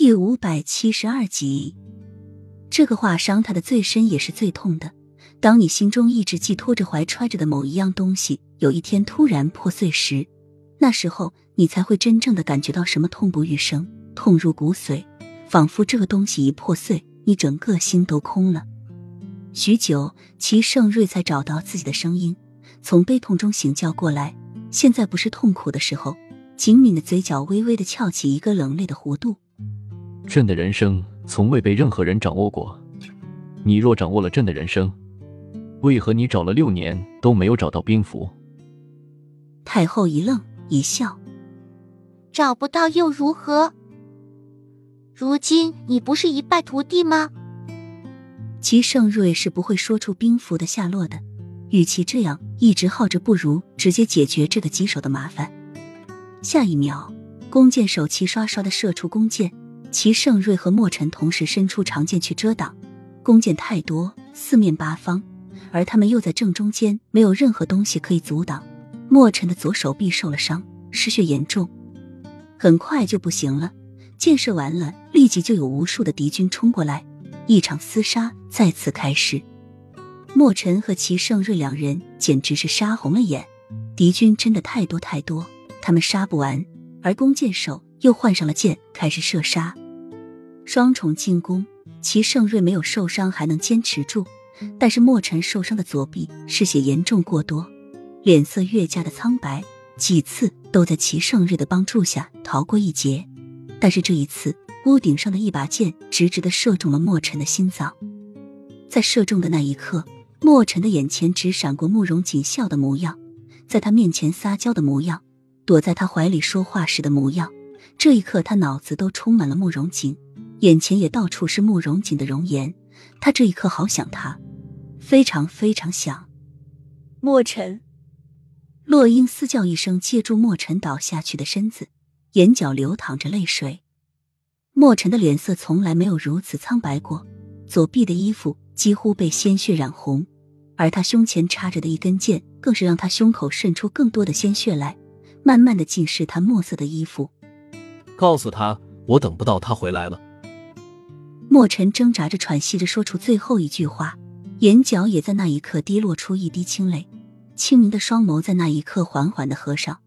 第五百七十二集，这个话伤他的最深，也是最痛的。当你心中一直寄托着、怀揣着的某一样东西，有一天突然破碎时，那时候你才会真正的感觉到什么痛不欲生、痛入骨髓，仿佛这个东西一破碎，你整个心都空了。许久，齐盛瑞才找到自己的声音，从悲痛中醒觉过来。现在不是痛苦的时候。紧抿的嘴角微微的翘起一个冷冽的弧度。朕的人生从未被任何人掌握过，你若掌握了朕的人生，为何你找了六年都没有找到兵符？太后一愣一笑，找不到又如何？如今你不是一败涂地吗？齐盛瑞是不会说出兵符的下落的，与其这样一直耗着，不如直接解决这个棘手的麻烦。下一秒，弓箭手齐刷刷的射出弓箭，齐盛瑞和莫尘同时伸出长剑去遮挡。弓箭太多，四面八方，而他们又在正中间，没有任何东西可以阻挡。莫尘的左手臂受了伤，失血严重，很快就不行了。箭射完了，立即就有无数的敌军冲过来，一场厮杀再次开始。莫尘和齐盛瑞两人简直是杀红了眼，敌军真的太多太多。他们杀不完，而弓箭手又换上了箭，开始射杀。双重进攻，齐盛瑞没有受伤，还能坚持住。但是莫尘受伤的左臂失血严重过多，脸色越加的苍白，几次都在齐盛瑞的帮助下逃过一劫。但是这一次，屋顶上的一把剑直直的射中了莫尘的心脏。在射中的那一刻，莫尘的眼前只闪过慕容锦笑的模样，在他面前撒娇的模样。躲在他怀里说话时的模样，这一刻他脑子都充满了慕容锦，眼前也到处是慕容锦的容颜。他这一刻好想他，非常非常想。墨尘，洛英嘶叫一声，借助墨尘倒下去的身子，眼角流淌着泪水。墨尘的脸色从来没有如此苍白过，左臂的衣服几乎被鲜血染红，而他胸前插着的一根剑，更是让他胸口渗出更多的鲜血来。慢慢的浸湿他墨色的衣服，告诉他我等不到他回来了。墨尘挣扎着喘息着说出最后一句话，眼角也在那一刻滴落出一滴清泪，清明的双眸在那一刻缓缓的合上。